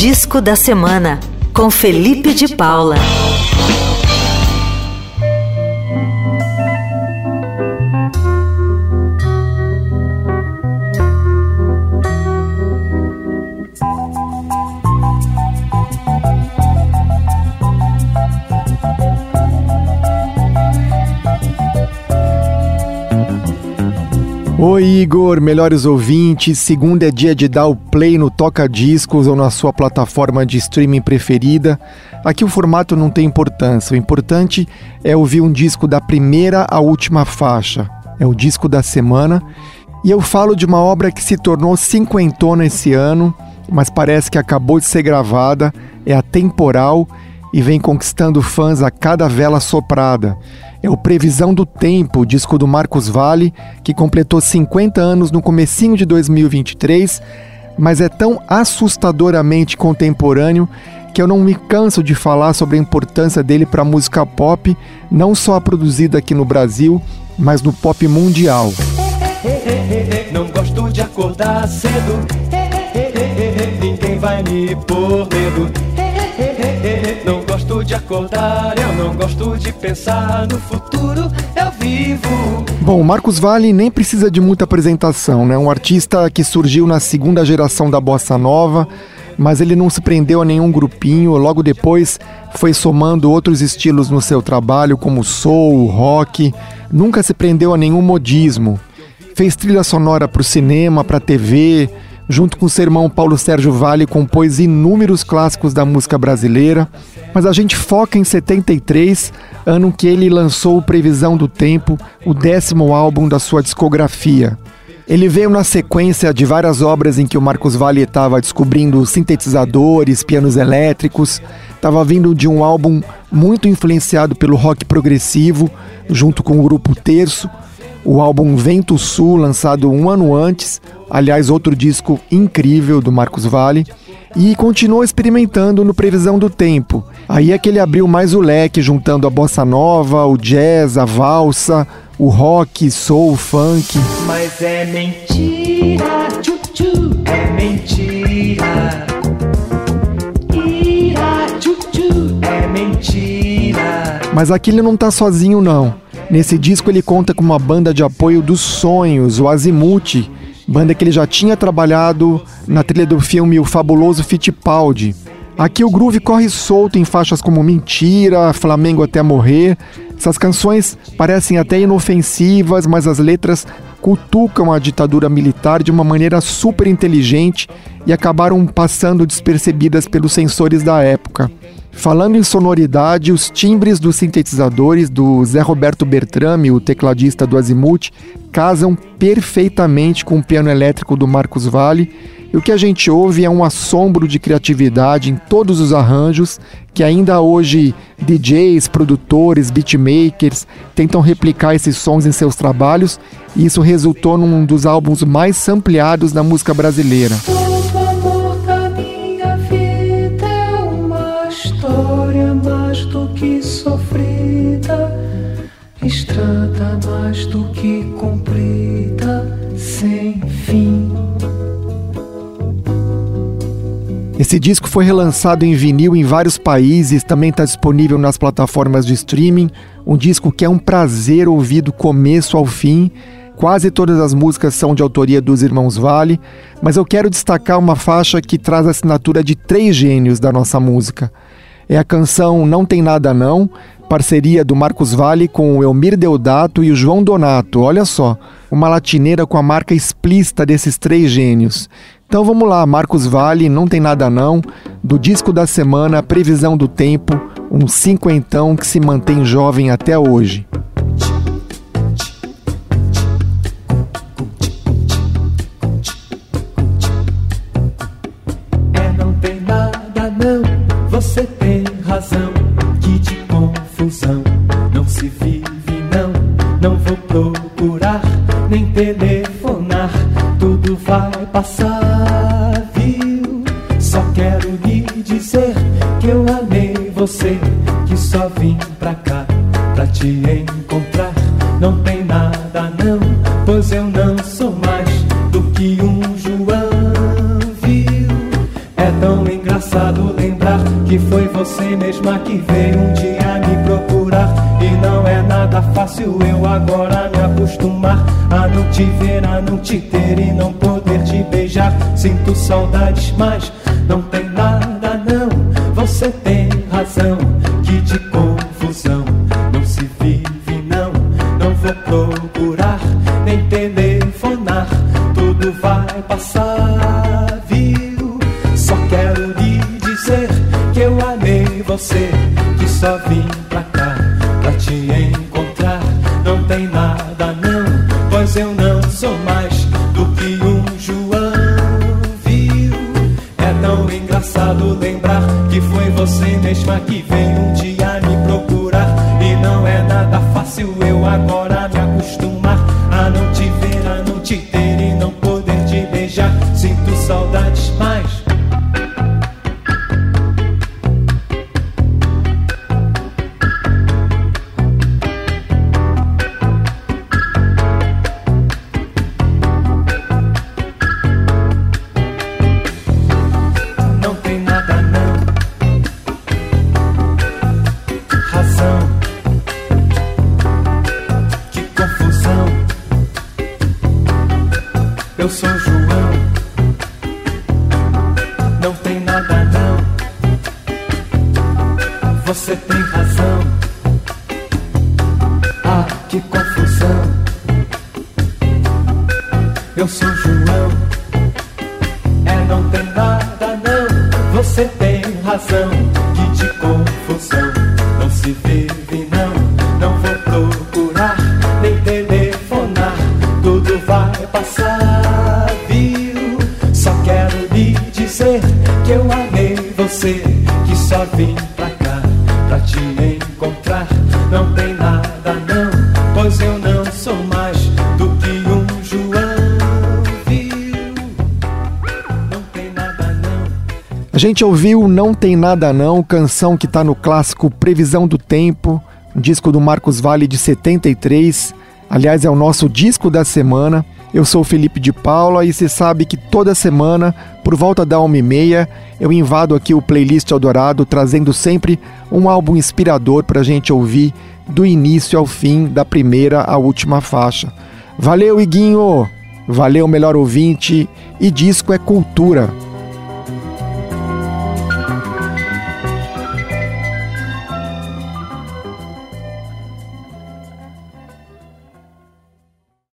Disco da Semana, com Felipe de Paula. Oi, Igor, melhores ouvintes. Segunda é dia de dar o play no Toca Discos ou na sua plataforma de streaming preferida. Aqui o formato não tem importância. O importante é ouvir um disco da primeira à última faixa. É o disco da semana. E eu falo de uma obra que se tornou cinquentona esse ano, mas parece que acabou de ser gravada. É atemporal e vem conquistando fãs a cada vela soprada. É o Previsão do Tempo, disco do Marcos Vale, que completou 50 anos no comecinho de 2023, mas é tão assustadoramente contemporâneo que eu não me canso de falar sobre a importância dele para a música pop, não só produzida aqui no Brasil, mas no pop mundial. Não gosto de acordar cedo, ninguém vai me pôr medo gosto de acordar, eu não gosto de pensar no futuro, eu vivo. Bom, Marcos Valle nem precisa de muita apresentação, né? Um artista que surgiu na segunda geração da bossa nova, mas ele não se prendeu a nenhum grupinho, logo depois foi somando outros estilos no seu trabalho, como soul, rock, nunca se prendeu a nenhum modismo. Fez trilha sonora para o cinema, para a TV, junto com seu irmão Paulo Sérgio Vale, compôs inúmeros clássicos da música brasileira, mas a gente foca em 73, ano que ele lançou Previsão do Tempo, o décimo álbum da sua discografia. Ele veio na sequência de várias obras em que o Marcos Valle estava descobrindo sintetizadores, pianos elétricos, estava vindo de um álbum muito influenciado pelo rock progressivo, junto com o grupo Terço, o álbum Vento Sul, lançado um ano antes, aliás, outro disco incrível do Marcos Valle, e continuou experimentando no Previsão do Tempo. Aí é que ele abriu mais o leque, juntando a bossa nova, o jazz, a valsa, o rock, soul, funk. Mas é mentira, tchu, tchu, é mentira. Ira, tchu, tchu, é mentira. Mas aqui ele não tá sozinho não. Nesse disco ele conta com uma banda de apoio dos sonhos, o Azimuth, banda que ele já tinha trabalhado na trilha do filme O Fabuloso Fittipaldi. Aqui o groove corre solto em faixas como Mentira, Flamengo até morrer. Essas canções parecem até inofensivas, mas as letras cutucam a ditadura militar de uma maneira super inteligente e acabaram passando despercebidas pelos sensores da época. Falando em sonoridade, os timbres dos sintetizadores do Zé Roberto Bertrame, o tecladista do Azimuth, casam perfeitamente com o piano elétrico do Marcos Valle. E o que a gente ouve é um assombro de criatividade em todos os arranjos que ainda hoje DJs, produtores, beatmakers tentam replicar esses sons em seus trabalhos, e isso resultou num dos álbuns mais sampleados da música brasileira. Esse disco foi relançado em vinil em vários países, também está disponível nas plataformas de streaming. Um disco que é um prazer ouvir do começo ao fim. Quase todas as músicas são de autoria dos irmãos Vale, mas eu quero destacar uma faixa que traz a assinatura de três gênios da nossa música. É a canção Não Tem Nada Não, parceria do Marcos Vale com o Elmir Deodato e o João Donato. Olha só, uma latineira com a marca explícita desses três gênios. Então vamos lá, Marcos Vale, não tem nada não, do disco da semana, previsão do tempo, um cinquentão que se mantém jovem até hoje. É, não tem nada não, você tem razão confusão. Não se vive, não, não vou procurar, nem telefonar. Tudo vai passar, viu? Só quero lhe dizer que eu amei você, que só vim pra cá pra te encontrar. Não tem nada, não, pois eu não sou mais do que um João, viu? É tão engraçado que foi você mesma que veio um dia me procurar. Nada fácil eu agora me acostumar a não te ver, a não te ter e não poder te beijar. Sinto saudades, mas não tem nada não. Você tem razão, que de confusão não se vive não. Não vou procurar nem telefonar, tudo vai passar, viu? Só quero lhe dizer que eu amei você, que só vim sou mais do que um João, viu? É tão engraçado lembrar que foi você mesma que veio um dia me procurar e não é nada fácil eu agora Eu sou João, não tem nada não. Você tem razão. Ah, que confusão. Eu sou João. É, não tem nada não. Você tem razão. Que de confusão não se vive não. Não vou procurar nem telefonar. Tudo vai passar, vim pra cá pra te encontrar. Não tem nada não, pois eu não sou mais do que um João, viu? Não tem nada não. A gente ouviu Não Tem Nada Não, canção que está no clássico Previsão do Tempo, um disco do Marcos Vale de 73. Aliás, é o nosso disco da semana. Eu sou Felipe de Paula e você sabe que toda semana, por volta da uma e meia, eu invado aqui o playlist Eldorado, trazendo sempre um álbum inspirador para a gente ouvir do início ao fim, da primeira à última faixa. Valeu, Iguinho! Valeu, melhor ouvinte! E disco é cultura.